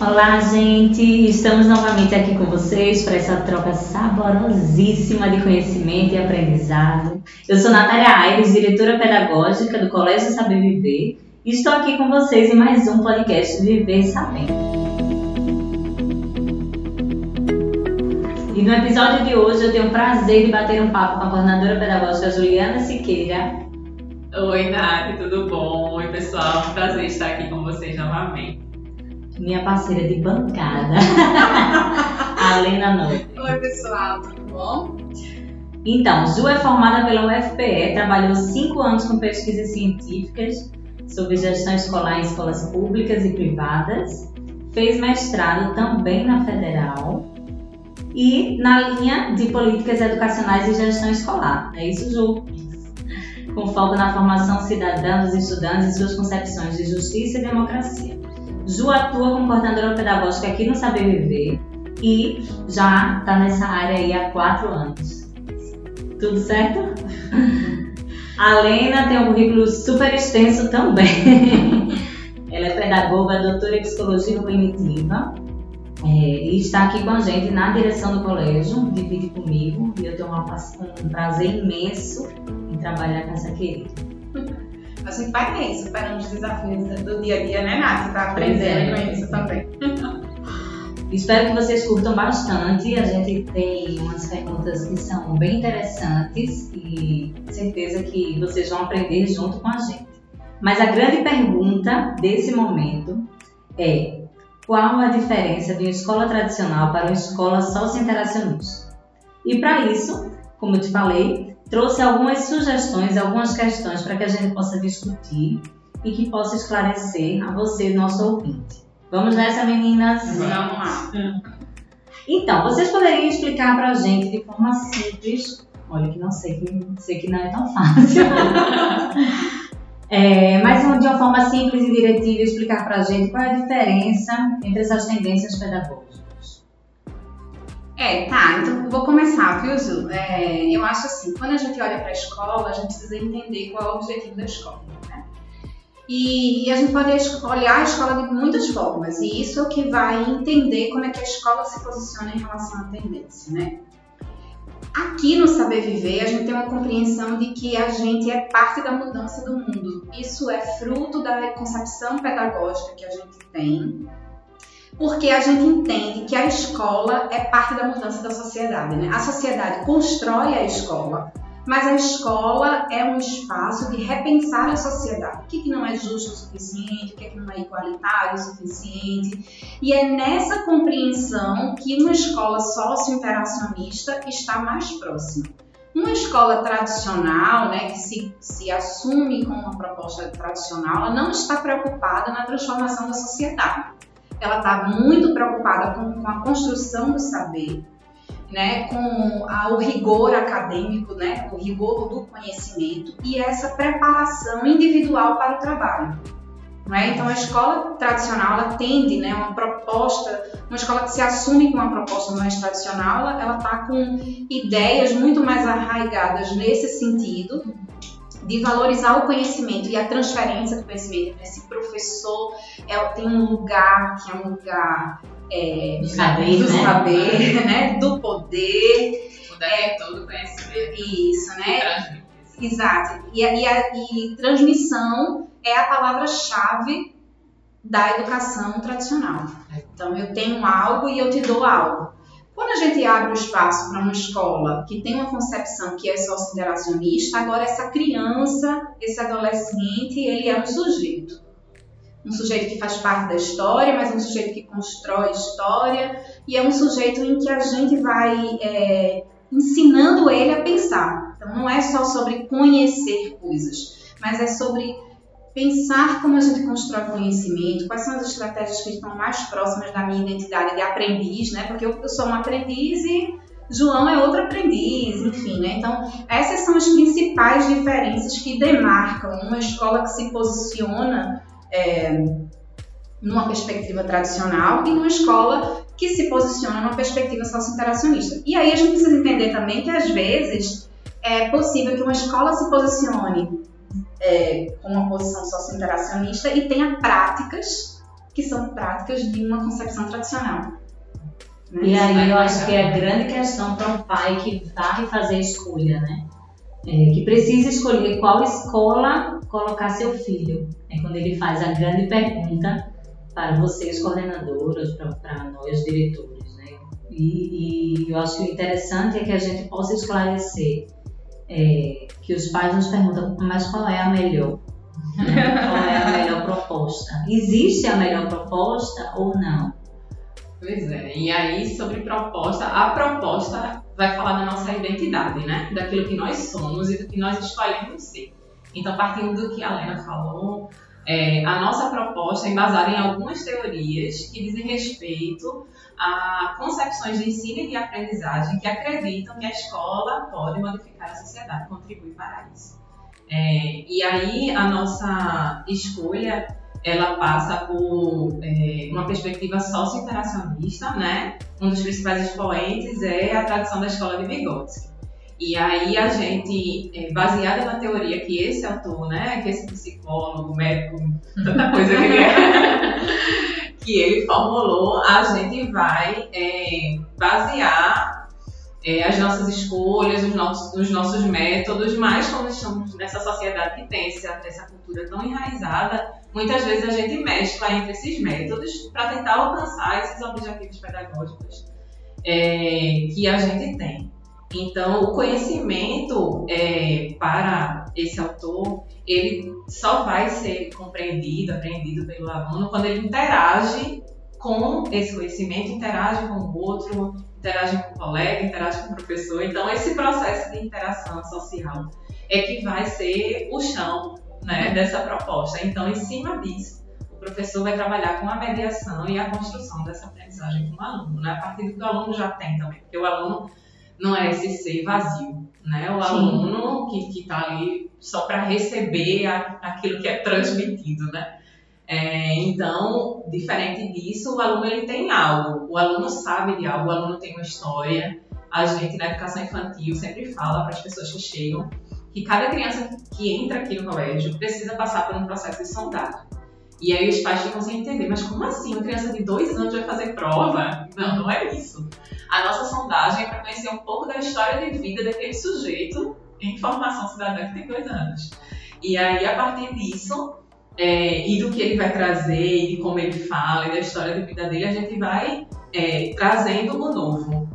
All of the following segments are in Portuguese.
Olá, gente! Estamos novamente aqui com vocês para essa troca saborosíssima de conhecimento e aprendizado. Eu sou Natália Aires, diretora pedagógica do Colégio Saber Viver, e estou aqui com vocês em mais um podcast Viver Sabendo. E no episódio de hoje eu tenho o prazer de bater um papo com a coordenadora pedagógica Juliana Siqueira. Oi, Nath, tudo bom? Oi, pessoal, prazer estar aqui com vocês novamente minha parceira de bancada, a Lena Noite. Oi, pessoal, tudo bom? Então, Ju é formada pela UFPE, trabalhou cinco anos com pesquisas científicas sobre gestão escolar em escolas públicas e privadas, fez mestrado também na Federal e na linha de políticas educacionais e gestão escolar. É isso, Ju? Com foco na formação cidadã dos estudantes e suas concepções de justiça e democracia. Ju atua como coordenadora pedagógica aqui no Saber Viver e já está nessa área aí há quatro anos. Tudo certo? A Lena tem um currículo super extenso também. Ela é pedagoga, doutora em psicologia cognitiva é, e está aqui com a gente na direção do colégio, divide comigo e eu tenho um prazer imenso em trabalhar com essa querida a gente vai ter superando os desafios do dia a dia, né, Nath? Você tá aprendendo é. com isso também. Espero que vocês curtam bastante. A gente tem umas perguntas que são bem interessantes e certeza que vocês vão aprender junto com a gente. Mas a grande pergunta desse momento é: qual a diferença de uma escola tradicional para uma escola socio-interacionista? E para isso, como eu te falei, trouxe algumas sugestões, algumas questões para que a gente possa discutir e que possa esclarecer a você, nosso ouvinte. Vamos nessa, meninas? Vamos lá. Então, vocês poderiam explicar para a gente de forma simples, olha que não sei que, sei que não é tão fácil, é, mas de uma forma simples e diretiva explicar para a gente qual é a diferença entre essas tendências pedagógicas. É, tá, então vou começar, viu, Ju? É, eu acho assim, quando a gente olha para a escola, a gente precisa entender qual é o objetivo da escola, né? E, e, a gente pode olhar a escola de muitas formas, e isso é o que vai entender como é que a escola se posiciona em relação à tendência, né? Aqui no Saber Viver, a gente tem uma compreensão de que a gente é parte da mudança do mundo. Isso é fruto da concepção pedagógica que a gente tem, porque a gente entende que a escola é parte da mudança da sociedade. Né? A sociedade constrói a escola, mas a escola é um espaço de repensar a sociedade. O que, que não é justo o suficiente, o que, que não é igualitário o suficiente. E é nessa compreensão que uma escola socio-interacionista está mais próxima. Uma escola tradicional, né, que se, se assume como uma proposta tradicional, ela não está preocupada na transformação da sociedade ela está muito preocupada com, com, a construção do saber, né, com a, o rigor acadêmico, né, o rigor do conhecimento e essa preparação individual para o trabalho. Né? Então, a escola tradicional ela tende, né, uma proposta, uma escola que se assume com uma proposta mais tradicional, ela está com ideias muito mais arraigadas nesse sentido de valorizar o conhecimento e a transferência do conhecimento. Esse professor é, tem um lugar que é um lugar é, do saber, do, né? saber né? do poder. O é, todo conhecimento. Isso, né? Exato. E, e, a, e transmissão é a palavra-chave da educação tradicional. Então, eu tenho algo e eu te dou algo. Quando a gente abre o espaço para uma escola que tem uma concepção que é socio-interacionista, agora essa criança, esse adolescente, ele é um sujeito. Um sujeito que faz parte da história, mas um sujeito que constrói história, e é um sujeito em que a gente vai é, ensinando ele a pensar. Então não é só sobre conhecer coisas, mas é sobre pensar como a gente constrói conhecimento, quais são as estratégias que estão mais próximas da minha identidade de aprendiz, né? Porque eu, sou um aprendiz e João é outro aprendiz, enfim, né? Então, essas são as principais diferenças que demarcam uma escola que se posiciona é, numa perspectiva tradicional e numa escola que se posiciona numa perspectiva socio-interacionista. E aí a gente precisa entender também que, às vezes, é possível que uma escola se posicione é, com uma posição socio-interacionista e tenha práticas que são práticas de uma concepção tradicional. Né? E aí eu acho que é a grande questão para um pai que vai fazer a escolha, né? É, que precisa escolher qual escola colocar seu filho. É quando ele faz a grande pergunta para vocês, coordenadores, para nós, diretores. Né? E, e, eu acho que o interessante é que a gente possa esclarecer é, que os pais nos perguntam, mas qual é a melhor? Qual é a melhor proposta? Existe a melhor proposta ou não? Pois é, e aí sobre proposta, a proposta vai falar da nossa identidade, né? Daquilo que nós somos e do que nós escolhemos ser. Então, partindo do que a Lena falou, é, a nossa proposta é embasada em algumas teorias que dizem respeito a concepções de ensino e de aprendizagem que acreditam que a escola pode modificar a sociedade, contribuir para isso. É, e aí a nossa escolha ela passa por é, uma perspectiva socio-interacionista, né? Um dos principais expoentes é a tradição da escola de Vygotsky. E aí a gente, é, baseada na teoria que esse autor, né, que esse psicólogo, médico, tanta coisa que ele, é, que ele formulou, a gente vai é, basear é, as nossas escolhas, os nossos, os nossos métodos, mas quando estamos nessa sociedade que tem essa, essa cultura tão enraizada, muitas vezes a gente mescla entre esses métodos para tentar alcançar esses objetivos pedagógicos é, que a gente tem. Então, o conhecimento é, para esse autor, ele só vai ser compreendido, aprendido pelo aluno quando ele interage com esse conhecimento, interage com o outro, interage com o colega, interage com o professor. Então, esse processo de interação social é que vai ser o chão né, dessa proposta. Então, em cima disso, o professor vai trabalhar com a mediação e a construção dessa aprendizagem com o aluno, né, a partir do que o aluno já tem também, porque o aluno não é esse ser vazio, né? O Sim. aluno que está ali só para receber a, aquilo que é transmitido, né? É, então, diferente disso, o aluno ele tem algo, o aluno sabe de algo, o aluno tem uma história. A gente, na educação infantil, sempre fala para as pessoas que chegam que cada criança que entra aqui no colégio precisa passar por um processo de sondagem. E aí os pais ficam sem entender, mas como assim? Uma criança de dois anos vai fazer prova? Não, não é isso. A nossa sondagem é para conhecer um pouco da história de vida daquele sujeito em formação cidadã que tem dois anos. E aí, a partir disso, é, e do que ele vai trazer, e de como ele fala, e da história de vida dele, a gente vai é, trazendo o novo,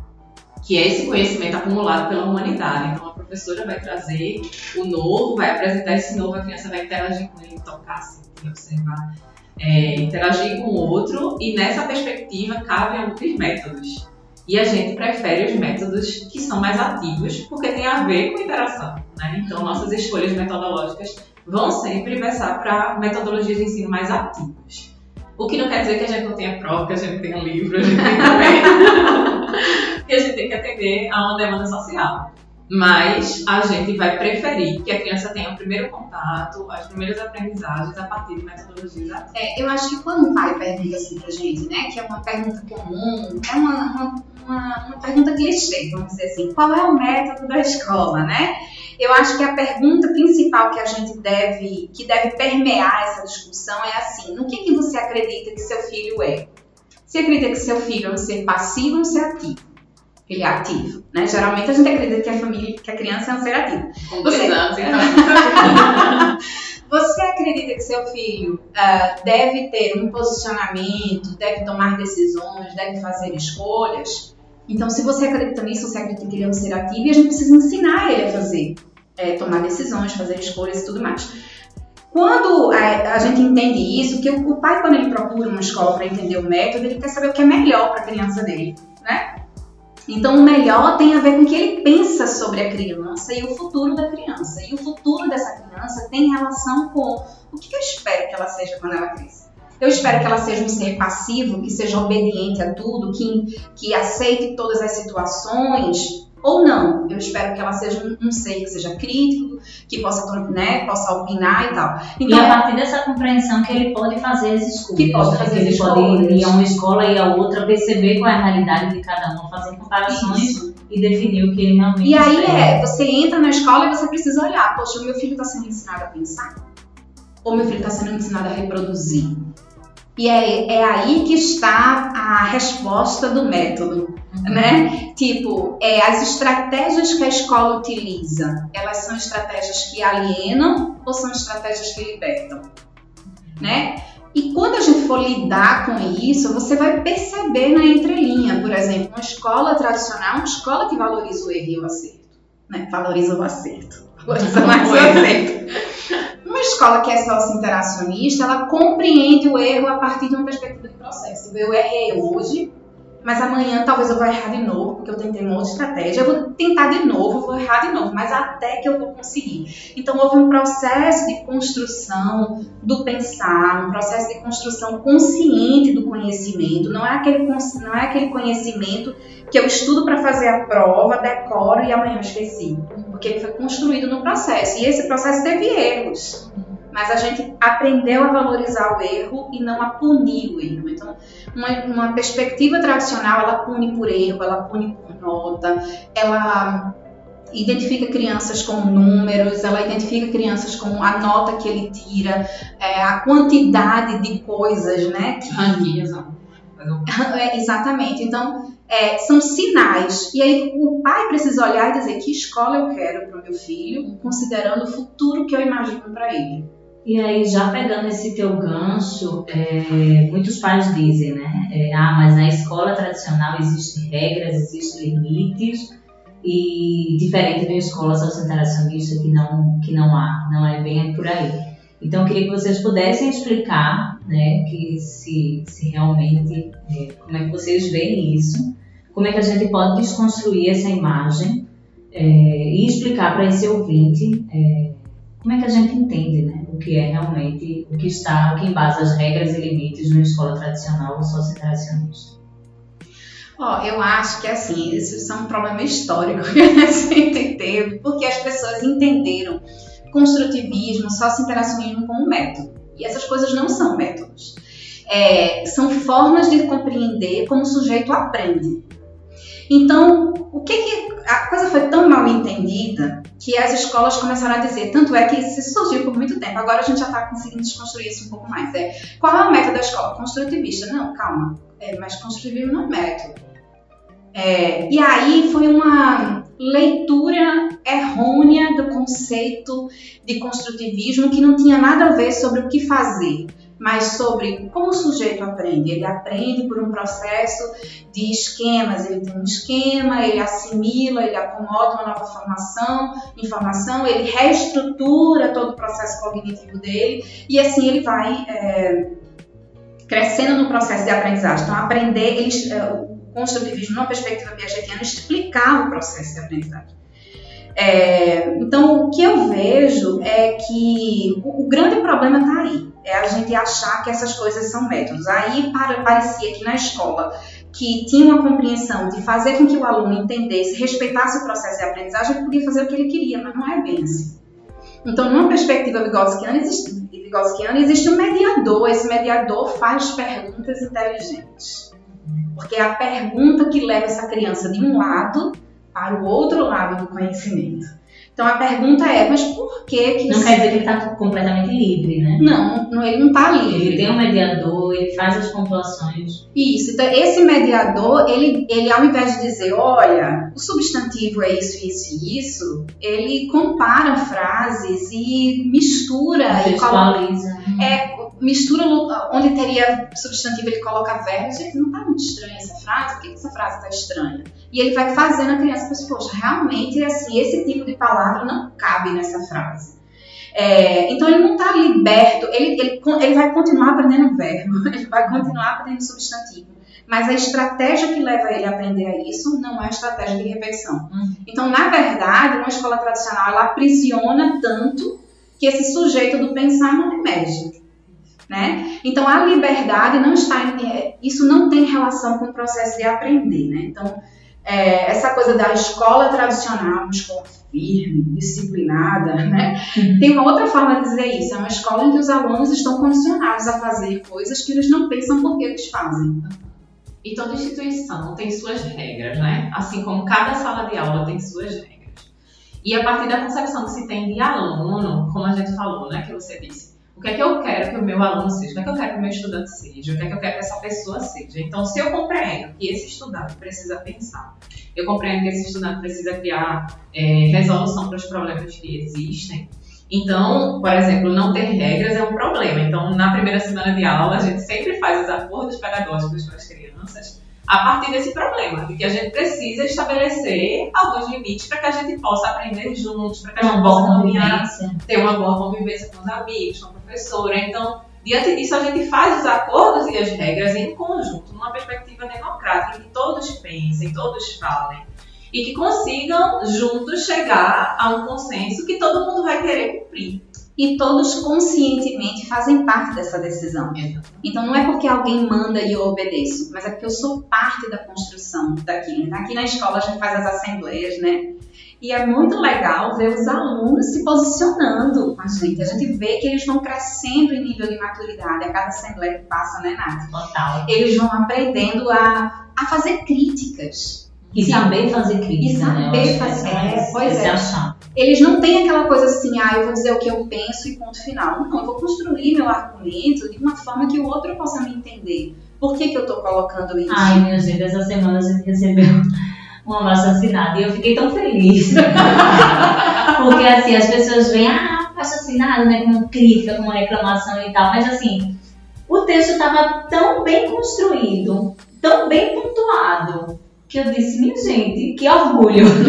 que é esse conhecimento acumulado pela humanidade. Então, a professora vai trazer o novo, vai apresentar esse novo, a criança vai interagir com ele, tocar, sentir, observar, é, interagir com o outro, e nessa perspectiva cabem outros métodos. E a gente prefere os métodos que são mais ativos, porque tem a ver com interação. Né? Então, nossas escolhas metodológicas vão sempre versar para metodologias de ensino mais ativas. O que não quer dizer que a gente não tenha prova, que a gente tenha livro, a gente tem também. que a gente tem que atender a uma demanda social. Mas a gente vai preferir que a criança tenha o primeiro contato, as primeiras aprendizagens a partir de metodologias ativas. É, eu acho que quando um pai pergunta assim pra gente, né, que é uma pergunta comum, é uma, uma, uma, uma pergunta clichê, vamos dizer assim, qual é o método da escola, né? Eu acho que a pergunta principal que a gente deve, que deve permear essa discussão é assim: no que, que você acredita que seu filho é? Você acredita que seu filho é um ser passivo ou um ser ativo? Ele é ativo, né? Geralmente a gente acredita que a família, que a criança é um ser ativo. Com você, anos, então. você acredita que seu filho uh, deve ter um posicionamento, deve tomar decisões, deve fazer escolhas? Então, se você acredita nisso, você acredita que ele é um ser ativo e a gente precisa ensinar ele a fazer, é, tomar decisões, fazer escolhas e tudo mais. Quando a, a gente entende isso, que o, o, pai, quando ele procura uma escola para entender o método, ele quer saber o que é melhor para a criança dele, né? Então, o melhor tem a ver com o que ele pensa sobre a criança e o futuro da criança. E o futuro dessa criança tem relação com o que eu espero que ela seja quando ela cresça. Eu espero que ela seja um ser passivo, que seja obediente a tudo, que, que aceite todas as situações, ou não. Eu espero que ela seja um, um ser que seja crítico, que possa, né, possa opinar e tal. Então, e a partir dessa compreensão que ele pode fazer as escolhas. Que pode fazer né? Ele pode ir a uma escola e a outra, perceber qual é a realidade de cada um, fazer comparações Isso. e definir o que ele realmente E aí espera. é, você entra na escola e você precisa olhar, poxa, o meu filho está sendo ensinado a pensar? Ou meu filho está sendo ensinado a reproduzir? E é, é aí que está a resposta do método, uhum. né? Tipo, é, as estratégias que a escola utiliza, elas são estratégias que alienam ou são estratégias que libertam, né? E quando a gente for lidar com isso, você vai perceber na entrelinha, por exemplo, uma escola tradicional, uma escola que valoriza o erro e o acerto, né? Valoriza o acerto, valoriza mais o acerto escola que é sócio-interacionista, ela compreende o erro a partir de uma perspectiva de processo. Eu errei hoje, mas amanhã talvez eu vou errar de novo, porque eu tentei uma outra estratégia. Eu vou tentar de novo, vou errar de novo, mas até que eu vou conseguir. Então houve um processo de construção do pensar, um processo de construção consciente do conhecimento. Não é aquele, não é aquele conhecimento que eu estudo para fazer a prova, decoro e amanhã eu esqueci. Porque ele foi construído no processo. E esse processo teve erros mas a gente aprendeu a valorizar o erro e não a punir o erro. Então, uma, uma perspectiva tradicional, ela pune por erro, ela pune por nota, ela identifica crianças com números, ela identifica crianças com a nota que ele tira, é, a quantidade de coisas, né? Que... é, exatamente. Então, é, são sinais. E aí o pai precisa olhar e dizer que escola eu quero para o meu filho, considerando o futuro que eu imagino para ele. E aí, já pegando esse teu gancho, é, muitos pais dizem, né? É, ah, mas na escola tradicional existem regras, existem limites, e diferente de uma escola sociointeracionista que não, que não há, não é bem por aí. Então, eu queria que vocês pudessem explicar, né, que se, se realmente, é, como é que vocês veem isso, como é que a gente pode desconstruir essa imagem é, e explicar para esse ouvinte é, como é que a gente entende, né? O que é realmente, o que está, o que embasa as regras e limites de uma escola tradicional ou sociointeracionista. Ó, oh, eu acho que assim, isso é um problema histórico que a gente teve, porque as pessoas entenderam construtivismo, socio-interacionismo como método. E essas coisas não são métodos. É, são formas de compreender como o sujeito aprende. Então, o que, que a coisa foi tão mal entendida que as escolas começaram a dizer, tanto é que isso surgiu por muito tempo, agora a gente já está conseguindo desconstruir isso um pouco mais. É, qual é o método da escola? Construtivista. Não, calma, é, mas construtivismo não é método. É, e aí foi uma leitura errônea do conceito de construtivismo que não tinha nada a ver sobre o que fazer mas sobre como o sujeito aprende. Ele aprende por um processo de esquemas, ele tem um esquema, ele assimila, ele acomoda uma nova formação, informação, ele reestrutura todo o processo cognitivo dele e assim ele vai é, crescendo no processo de aprendizagem. Então, aprender, ele, é, o construtivismo, numa perspectiva piagetiana, explicar o processo de aprendizagem. É, então, o que eu vejo é que o, o grande problema está aí é a gente achar que essas coisas são métodos. Aí para, parecia que na escola que tinha uma compreensão de fazer com que o aluno entendesse, respeitasse o processo de aprendizagem, ele podia fazer o que ele queria, mas não é bem assim. Então, numa perspectiva vigotskiana, existe, existe um mediador. Esse mediador faz perguntas inteligentes. Porque é a pergunta que leva essa criança de um lado para o outro lado do conhecimento. Então a pergunta é, mas por que que... Não quer dizer que ele está completamente livre, né? Não, não ele não está livre. Ele tem um mediador, ele faz as pontuações. Isso, então esse mediador, ele, ele ao invés de dizer, olha, o substantivo é isso, isso e isso, ele compara frases e mistura. Textualiza. E coloca, é, mistura onde teria substantivo, ele coloca verbos. Gente, não está muito estranha essa frase? Por que essa frase está estranha? E ele vai fazendo a criança pensar, poxa, realmente assim, esse tipo de palavra não cabe nessa frase. É, então ele não está liberto, ele, ele, ele vai continuar aprendendo verbo, ele vai continuar aprendendo substantivo. Mas a estratégia que leva ele a aprender a isso não é a estratégia de repetição. Uhum. Então, na verdade, uma escola tradicional ela aprisiona tanto que esse sujeito do pensar não emerge. Né? Então a liberdade não está, é, isso não tem relação com o processo de aprender, né? Então é, essa coisa da escola tradicional, uma escola firme, disciplinada, né? Uhum. Tem uma outra forma de dizer isso, é uma escola em que os alunos estão condicionados a fazer coisas que eles não pensam por que eles fazem. E toda instituição tem suas regras, né? Assim como cada sala de aula tem suas regras. E a partir da concepção que se tem de aluno, como a gente falou, né, que você disse, O que é que eu quero que o meu aluno seja? O que é que eu quero que o meu estudante seja? O que é que eu quero que essa pessoa seja? Então, se eu compreendo que esse estudante precisa pensar, eu compreendo que esse estudante precisa criar é, resolução para os problemas que existem, então, por exemplo, não ter regras é um problema. Então, na primeira semana de aula, a gente sempre faz os acordos pedagógicos com as crianças a partir desse problema, de que a gente precisa estabelecer alguns limites para que a gente possa aprender juntos, para que a gente Uma possa caminhar, ter uma boa convivência com os amigos, com professora. Então, diante disso, a gente faz os acordos e as regras em conjunto, numa perspectiva democrática, em que todos pensem, todos falem, e que consigam juntos chegar a um consenso que todo mundo vai querer cumprir. E todos conscientemente fazem parte dessa decisão. Então não é porque alguém manda e eu obedeço, mas é porque eu sou parte da construção daquilo. Aqui na escola a gente faz as assembleias, né? E é muito legal ver os alunos se posicionando com a gente. A gente vê que eles vão crescendo em nível de maturidade a cada assembleia que passa, né, Nath? Total. Eles vão aprendendo a, a fazer críticas. E saber fazer crítica, E saber né? Acho que fazer- é, pois é. achar. Eles não têm aquela coisa assim, ah, eu vou dizer o que eu penso e ponto final. Não, eu vou construir meu argumento de uma forma que o outro possa me entender. Por que, que eu estou colocando isso? Ai, minha gente, essa semana a gente recebeu um abraço assinado e eu fiquei tão feliz. Porque assim, as pessoas veem, ah, abaixo assinado, né? Como crítica, como reclamação e tal, mas assim, o texto estava tão bem construído, tão bem pontuado, que eu disse, minha gente, que orgulho.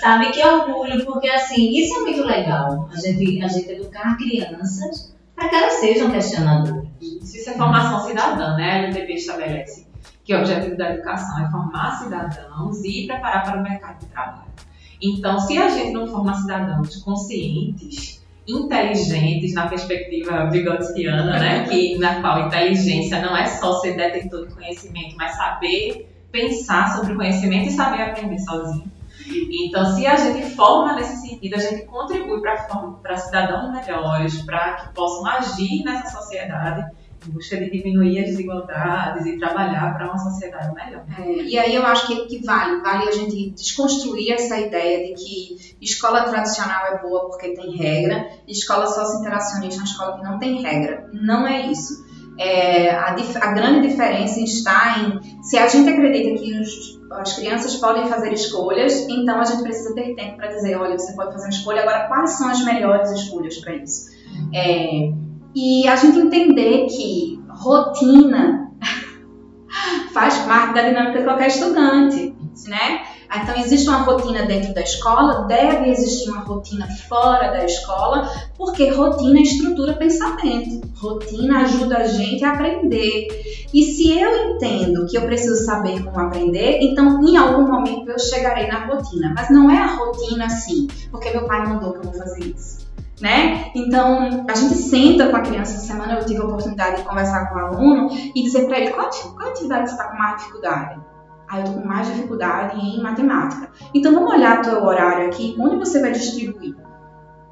Sabe, que orgulho, porque assim, isso é muito legal. A gente, a gente educar crianças para que elas sejam questionadoras. Isso é formação cidadã, né? A LDB estabelece que o objetivo da educação é formar cidadãos e preparar para o mercado de trabalho. Então, se a gente não formar cidadãos conscientes, inteligentes na perspectiva vigotskiana, né, que na qual inteligência não é só ser detentor de conhecimento, mas saber pensar sobre o conhecimento e saber aprender sozinho. Então, se a gente forma nesse sentido, a gente contribui para cidadãos melhores, para que possam agir nessa sociedade busca de diminuir as desigualdades e trabalhar para uma sociedade melhor. É, e aí eu acho que, que vale, vale a gente desconstruir essa ideia de que escola tradicional é boa porque tem regra, e escola socio-interacionista é uma escola que não tem regra. Não é isso. É, a, a grande diferença está em se a gente acredita que os- as crianças podem fazer escolhas, então a gente precisa ter tempo para dizer, olha, você pode fazer uma escolha, agora quais são as melhores escolhas para isso? É, e a gente entender que rotina faz parte da dinâmica de qualquer estudante, né? Então existe uma rotina dentro da escola, deve existir uma rotina fora da escola, porque rotina estrutura pensamento. Rotina ajuda a gente a aprender. E se eu entendo que eu preciso saber como aprender, então em algum momento eu chegarei na rotina. Mas não é a rotina assim, porque meu pai mandou que eu vou fazer isso. Né? Então, a gente senta com a criança. Essa semana eu tive a oportunidade de conversar com o aluno e dizer para ele qual, qual atividade você está com mais dificuldade. Aí eu tô com mais dificuldade em matemática. Então vamos olhar o teu horário aqui, onde você vai distribuir?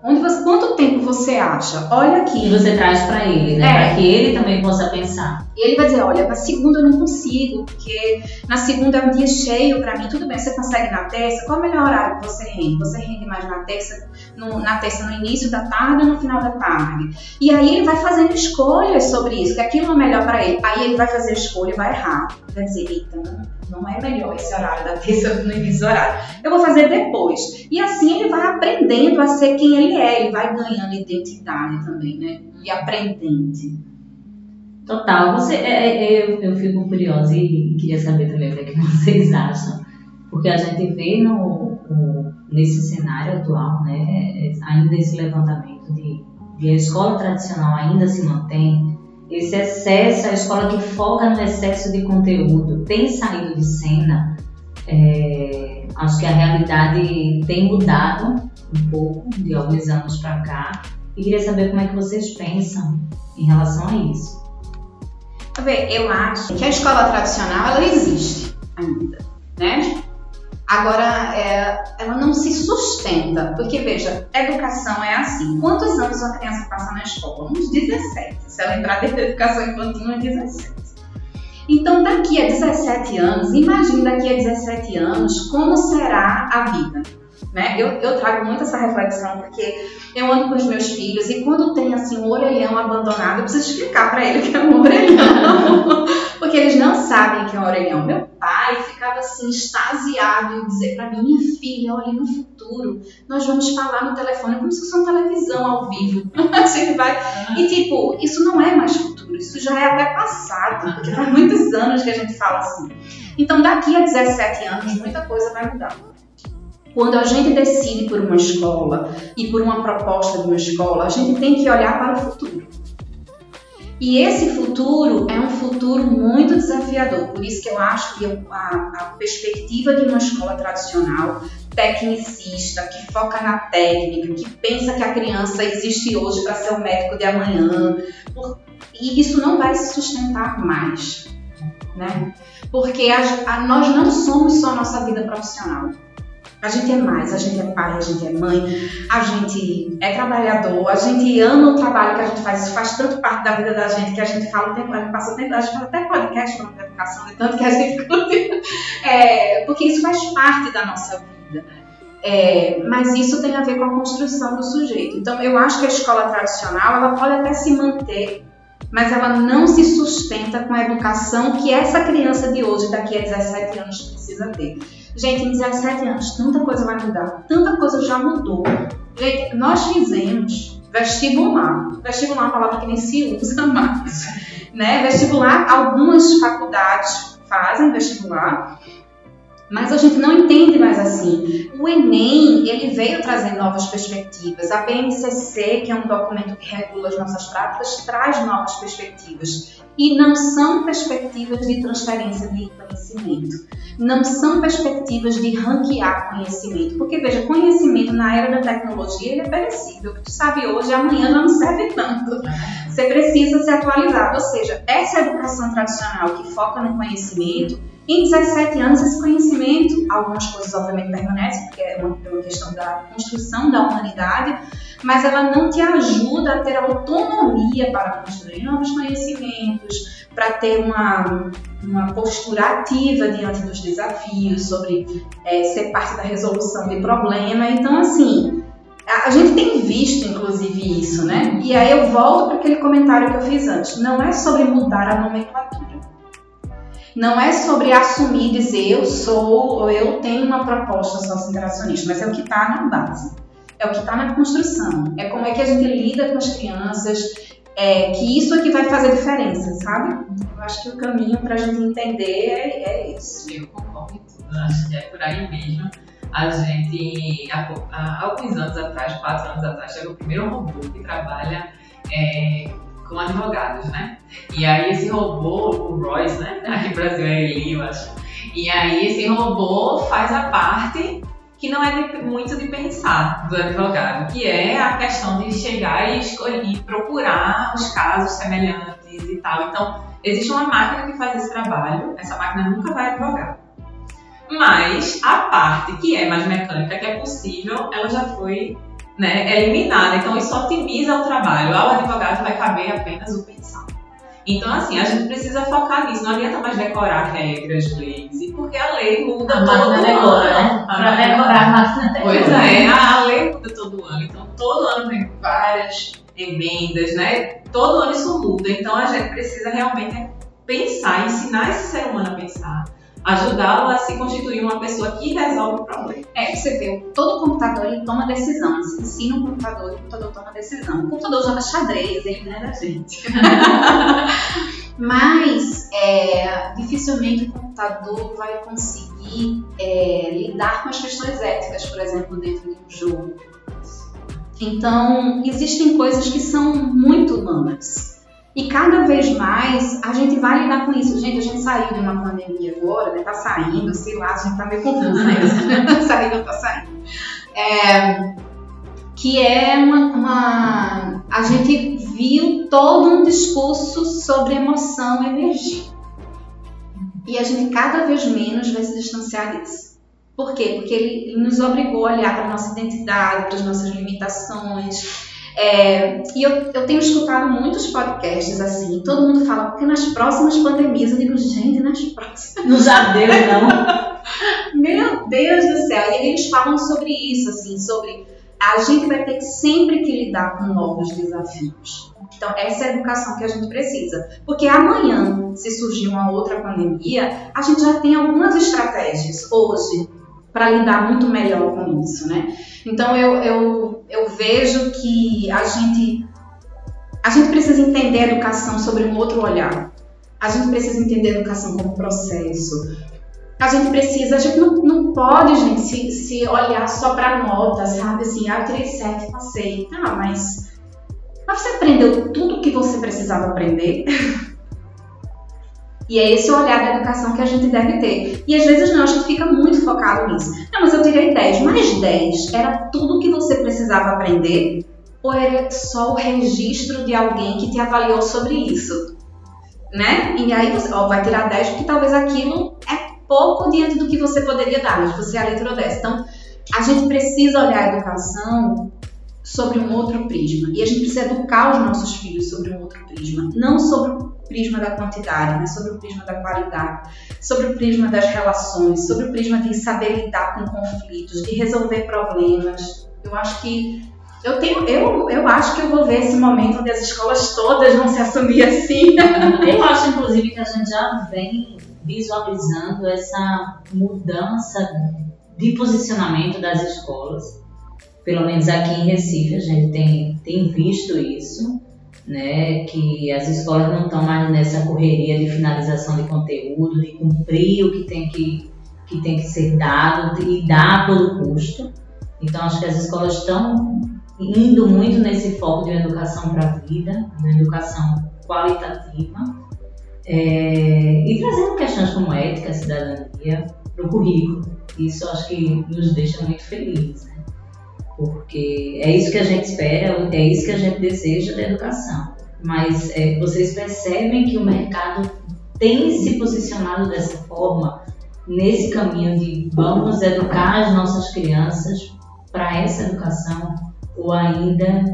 Onde você, quanto tempo você acha? Olha E aqui. você traz para ele, né? É. Para que ele também possa pensar. E ele vai dizer, olha, na segunda eu não consigo, porque na segunda é um dia cheio para mim. Tudo bem, você consegue na terça? Qual é o melhor horário que você rende? Você rende mais na terça, no, na terça no início da tarde ou no final da tarde? E aí ele vai fazendo escolhas sobre isso, que aquilo é melhor para ele. Aí ele vai fazer a escolha e vai errar. Vai dizer, eita, não, não é melhor esse horário da terça no início do horário. Eu vou fazer depois. E assim ele vai aprendendo a ser quem ele é. Ele vai ganhando identidade também, né? E aprendente. Total. Você, é, é, eu, eu fico curiosa e queria saber também o que, é que vocês acham. Porque a gente vê no, o- nesse cenário atual, né, é, ainda esse levantamento de, de a escola tradicional ainda se mantém, esse excesso, a escola que foca no excesso de conteúdo tem saído de cena. É, acho que a realidade tem mudado um pouco de alguns anos para cá. E queria saber como é que vocês pensam em relação a isso. Eu acho que a escola tradicional ela existe ainda, né? Agora, é, ela não se sustenta, porque veja, educação é assim. Quantos anos uma criança passa na escola? Uns 17. Se ela entrar dentro da educação infantil, uns 17. Então, daqui a 17 anos, imagine daqui a 17 anos como será a vida. Né? Eu, eu trago muito essa reflexão porque eu ando com os meus filhos e quando tem assim um orelhão abandonado, eu preciso explicar para ele que é um orelhão. porque eles não sabem que é um orelhão. Meu pai ficava assim extasiado em dizer para mim, minha filha, olha no futuro, nós vamos falar no telefone como se fosse uma televisão ao vivo. Você vai e tipo, isso não é mais futuro, isso já é até passado, porque faz muitos anos que a gente fala assim. Então daqui a 17 anos muita coisa vai mudar. Quando a gente decide por uma escola e por uma proposta de uma escola, a gente tem que olhar para o futuro. E esse futuro é um futuro muito desafiador, por isso que eu acho que a, a perspectiva de uma escola tradicional, tecnicista, que foca na técnica, que pensa que a criança existe hoje para ser o médico de amanhã, por, e isso não vai se sustentar mais, né? Porque a, a, nós não somos só nossa vida profissional. A gente é mais, a gente é pai, a gente é mãe, a gente é trabalhador, a gente ama o trabalho que a gente faz, isso faz tanto parte da vida da gente que a gente fala o tempo, a gente passa o tempo, a gente faz até podcast falando educação, de tanto que a gente é, porque isso faz parte da nossa vida. É, mas isso tem a ver com a construção do sujeito. Então, eu acho que a escola tradicional ela pode até se manter, mas ela não se sustenta com a educação que essa criança de hoje, daqui a 17 anos, precisa ter. Gente, em 17 anos, tanta coisa vai mudar, tanta coisa já mudou. Gente, nós fizemos vestibular. Vestibular é uma palavra que nem se usa mais. Né? Vestibular, algumas faculdades fazem vestibular, mas a gente não entende mais assim. O Enem, ele veio trazer novas perspectivas. A BNCC, que é um documento que regula as nossas práticas, traz novas perspectivas. E não são perspectivas de transferência de conhecimento. Não são perspectivas de ranquear conhecimento. Porque, veja, conhecimento na era da tecnologia, ele é perecível. O que tu sabe hoje, amanhã já não serve tanto. Você precisa se atualizar. Ou seja, essa educação tradicional que foca no conhecimento, em 17 anos, esse conhecimento, algumas coisas obviamente permanecem, porque é uma, é uma questão da construção da humanidade, mas ela não te ajuda a ter autonomia para construir novos conhecimentos, para ter uma, uma postura ativa diante dos desafios, sobre é, ser parte da resolução de problema. Então, assim, a gente tem visto, inclusive, isso, né? E aí eu volto para aquele comentário que eu fiz antes. Não é sobre mudar a nomenclatura. Não é sobre assumir e dizer eu sou ou eu tenho uma proposta socio-interacionista, mas é o que está na base, é o que está na construção, é como é que a gente lida com as crianças, é, que isso é que vai fazer diferença, sabe? Eu acho que o caminho para a gente entender é, é isso. Eu concordo tudo, acho que é por aí mesmo. A gente, há, há alguns anos atrás, quatro anos atrás, chegou o primeiro robô que trabalha é, com advogados, né? E aí esse robô, o Royce, né? Aqui no Brasil é ele, eu acho. E aí esse robô faz a parte que não é de, muito de pensar do advogado, que é a questão de chegar e escolher, procurar os casos semelhantes e tal. Então, existe uma máquina que faz esse trabalho, essa máquina nunca vai advogar. Mas a parte que é mais mecânica, que é possível, ela já foi né, eliminada. Então, isso otimiza o trabalho. Ao advogado vai caber apenas o pensar. Então, assim, a gente precisa focar nisso. Não adianta mais decorar regras, leis, porque a lei muda a todo ano. Decora, né? Para decorar a máquina decora. Pois é, a lei muda todo ano. Então, todo ano tem várias emendas, né? Todo ano isso muda. Então, a gente precisa realmente pensar, ensinar esse ser humano a pensar ajudá-lo a se constituir uma pessoa que resolve o problema. É, você vê, todo computador ele toma decisão. Você ensina um computador, o computador toma decisão. O computador joga xadrez, ele não é da gente. Mas é, dificilmente o computador vai conseguir é, lidar com as questões éticas, por exemplo, dentro de um jogo. Então, existem coisas que são muito humanas e cada vez mais a gente vai lidar com isso. Gente, a gente saiu de uma pandemia agora, né? Tá saindo, sei lá, a gente tá meio confuso, né? saindo, tá saindo. É, que é uma, uma, A gente viu todo um discurso sobre emoção e energia. E a gente cada vez menos vai se distanciar disso. Por quê? Porque ele nos obrigou a olhar para a nossa identidade, para as nossas limitações é, e eu, eu tenho escutado muitos podcasts assim, todo mundo fala, porque nas próximas pandemias, eu digo, gente, nas próximas. Não já deu, não. Meu Deus do céu! E eles falam sobre isso, assim, sobre a gente vai ter sempre que lidar com novos desafios. Então, essa é a educação que a gente precisa. Porque amanhã, se surgir uma outra pandemia, a gente já tem algumas estratégias hoje para lidar muito melhor com isso, né? Então, eu, eu, eu vejo que a gente, a gente precisa entender a educação sobre um outro olhar. A gente precisa entender a educação como processo, a gente precisa, a gente não, não pode, gente, se, se olhar só para nota, sabe? Assim, ah, tirei 7, passei. Tá, mas, mas você aprendeu tudo o que você precisava aprender? E é esse olhar da educação que a gente deve ter. E às vezes não, a gente fica muito focado nisso. Não, mas eu tirei 10, mas 10 era tudo que você precisava aprender? Ou era só o registro de alguém que te avaliou sobre isso? Né? E aí você ó, vai tirar 10 porque talvez aquilo é pouco diante do que você poderia dar, mas você é a leitura dessa. Então, a gente precisa olhar a educação sobre um outro prisma. E a gente precisa educar os nossos filhos sobre um outro prisma. Não sobre o prisma da quantidade, mas sobre o prisma da qualidade, sobre o prisma das relações, sobre o prisma de saber lidar com conflitos, de resolver problemas. Eu acho que eu tenho, eu, eu acho que eu vou ver esse momento onde as escolas todas vão se assumir assim. Eu acho, inclusive, que a gente já vem visualizando essa mudança de posicionamento das escolas. Pelo menos aqui em Recife a gente tem, tem visto isso, né, que as escolas não estão mais nessa correria de finalização de conteúdo, de cumprir o que tem que, que, tem que ser dado e dar a todo custo. Então acho que as escolas estão indo muito nesse foco de uma educação para a vida, uma educação qualitativa, é, e trazendo questões como ética, cidadania para o currículo. Isso acho que nos deixa muito felizes, né? Porque é isso que a gente espera, é isso que a gente deseja da educação. Mas é, vocês percebem que o mercado tem se posicionado dessa forma, nesse caminho de vamos educar as nossas crianças para essa educação, ou ainda.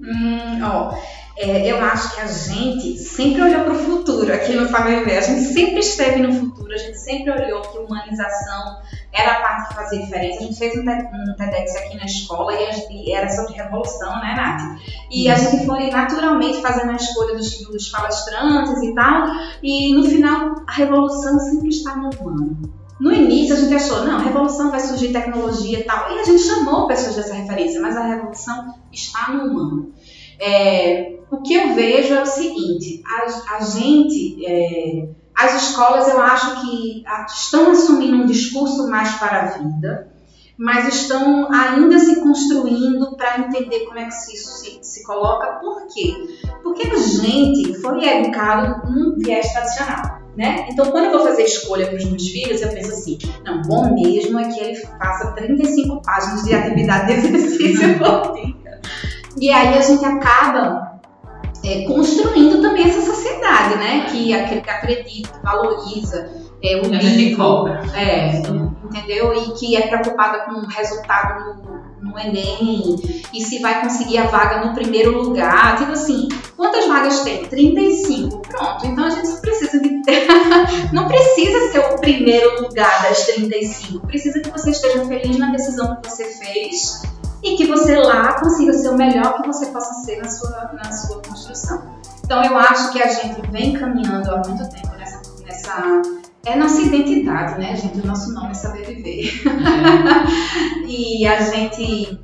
Hum, ó é, eu acho que a gente sempre olhou para o futuro aqui no Fábio A gente sempre esteve no futuro, a gente sempre olhou que humanização era a parte que fazia diferença. A gente fez um, um TEDx aqui na escola e, era sobre revolução, né, Nath? E a gente foi naturalmente fazendo a escolha dos, dos palestrantes e tal, e no final a revolução sempre está no humano. No início a gente achou, não, revolução vai surgir tecnologia e tal, e a gente chamou pessoas dessa referência, mas a revolução está no humano. É, o que eu vejo é o seguinte: a, a gente, é, as escolas, eu acho que estão assumindo um discurso mais para a vida, mas estão ainda se construindo para entender como é que isso se, se coloca. Por quê? Porque a gente foi educado num viés tradicional. Né? Então, quando eu vou fazer escolha para os meus filhos, eu penso assim: não, bom mesmo é que ele faça 35 páginas de atividade de exercício por dia. E aí a gente acaba é, construindo também essa sociedade, né? Que, que acredita, valoriza é, o livro, é, entendeu? E que é preocupada com o resultado no, no, Enem e se vai conseguir a vaga no primeiro lugar. Tipo assim, quantas vagas tem? 35. Pronto, então a gente só precisa de ter. Não precisa ser o primeiro lugar das 35. Precisa que você esteja feliz na decisão que você fez e que você lá consiga ser o melhor que você possa ser na sua, na sua construção. Então eu acho que a gente vem caminhando há muito tempo nessa, nessa é nossa identidade, né, gente? O nosso nome é saber viver. e a gente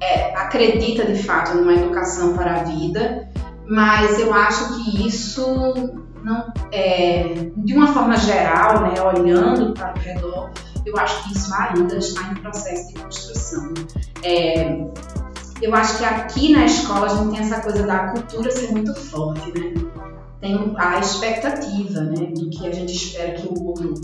é, acredita de fato numa educação para a vida, mas eu acho que isso não é, de uma forma geral, né, olhando para o redor, eu acho que isso ainda está em processo de construção. É, eu acho que aqui na escola a gente tem essa coisa da cultura ser muito forte, né? Tem a expectativa, né, do que a gente espera que o outro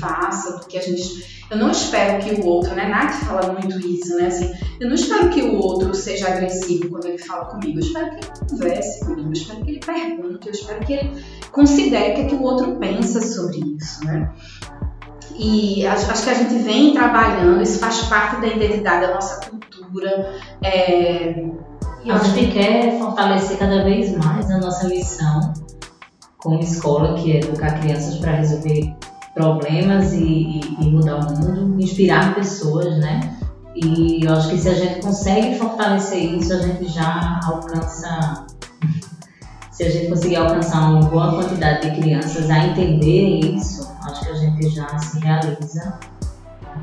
faça, do que a gente. Eu não espero que o outro, né? Nath fala muito isso, né? Assim, eu não espero que o outro seja agressivo quando ele fala comigo. Eu espero que ele converse comigo, eu espero que ele pergunte, eu espero que ele considere o que, é que o outro pensa sobre isso, né? E acho que a gente vem trabalhando, isso faz parte da identidade da nossa cultura. É, e a gente quer fortalecer cada vez mais a nossa missão como escola, que é educar crianças para resolver problemas e, e, e mudar o mundo, inspirar pessoas, né? E eu acho que se a gente consegue fortalecer isso, a gente já alcança. Se a gente conseguir alcançar uma boa quantidade de crianças a entenderem isso, acho que a gente já se realiza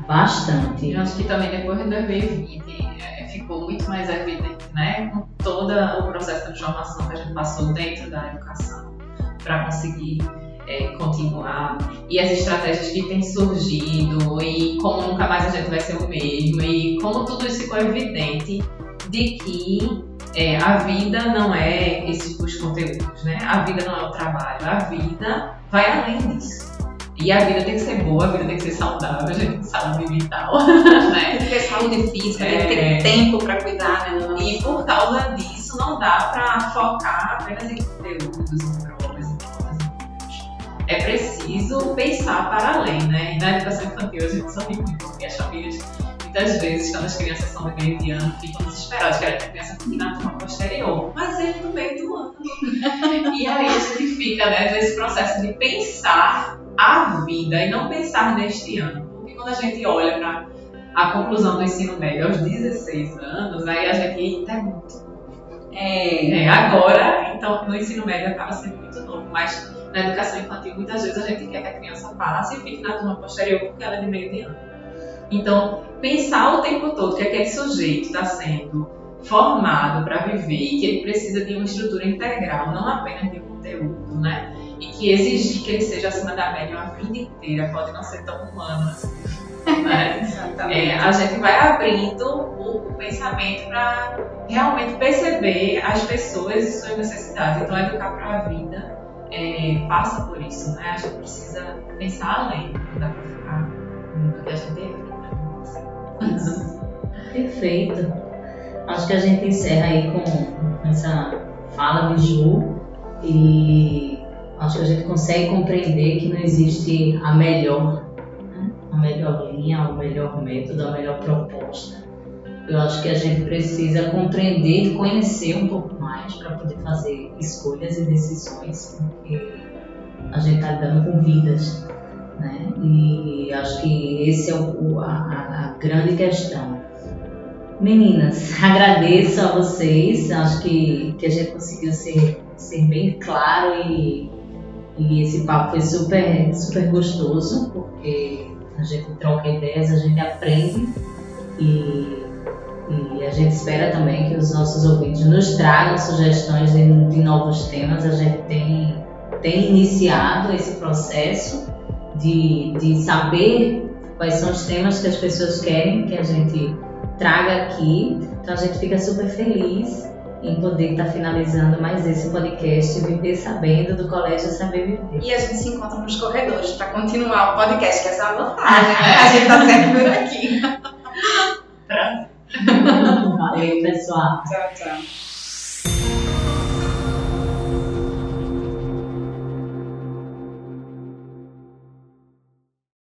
bastante. Eu acho que também depois de 2020 é, ficou muito mais evidente, né? Com todo o processo de transformação que a gente passou dentro da educação para conseguir é, continuar e as estratégias que têm surgido e como nunca mais a gente vai ser o mesmo e como tudo isso ficou evidente de que é, a vida não é esses os conteúdos, né? A vida não é o trabalho, a vida vai além disso. E a vida tem que ser boa, a vida tem que ser saudável, a gente tem saúde vital, né? Tem que ter saúde física, é, tem que ter é. tempo para cuidar, né? E por causa disso, não dá para focar apenas em conteúdos, em é preciso pensar para além, né? E na educação infantil a gente sabe muito, porque as famílias, muitas vezes, quando as crianças são do meio de ano, ficam desesperadas, querem que a criança fique na turma posterior, mas ele no meio do ano. e aí a gente fica, né, nesse processo de pensar a vida e não pensar neste ano. Porque quando a gente olha para a conclusão do ensino médio aos 16 anos, aí a gente, é muito é, é, agora, então, no ensino médio acaba sendo muito novo, mas na educação infantil, muitas vezes a gente quer que a criança passe e fique na turma posterior porque ela é de meio de ano. Então, pensar o tempo todo que aquele sujeito está sendo formado para viver e que ele precisa de uma estrutura integral, não apenas de conteúdo, né? E que exigir que ele seja acima da média uma vida inteira pode não ser tão humano assim. Né? é, a gente vai abrindo o, o pensamento para realmente perceber as pessoas e suas necessidades. Então, educar para a vida é, passa por isso, né? A gente precisa pensar além, não dá para ficar no que a gente evita. Perfeito. Acho que a gente encerra aí com essa fala de Ju e acho que a gente consegue compreender que não existe a melhor, né? a melhor linha, o melhor método, a melhor proposta eu acho que a gente precisa compreender e conhecer um pouco mais para poder fazer escolhas e decisões, porque a gente está lidando com vidas, né? E acho que esse é o, a, a grande questão. Meninas, agradeço a vocês, acho que, que a gente conseguiu ser, ser bem claro e, e esse papo foi super, super gostoso, porque a gente troca ideias, a gente aprende e e a gente espera também que os nossos ouvintes nos tragam sugestões de, de novos temas. A gente tem, tem iniciado esse processo de, de saber quais são os temas que as pessoas querem que a gente traga aqui. Então a gente fica super feliz em poder estar finalizando mais esse podcast Viver Sabendo do Colégio Saber Viver. E a gente se encontra nos corredores para continuar o podcast, que é essa vantagem. Né? a gente está sempre por aqui. Valeu, pessoal. Tchau, tchau.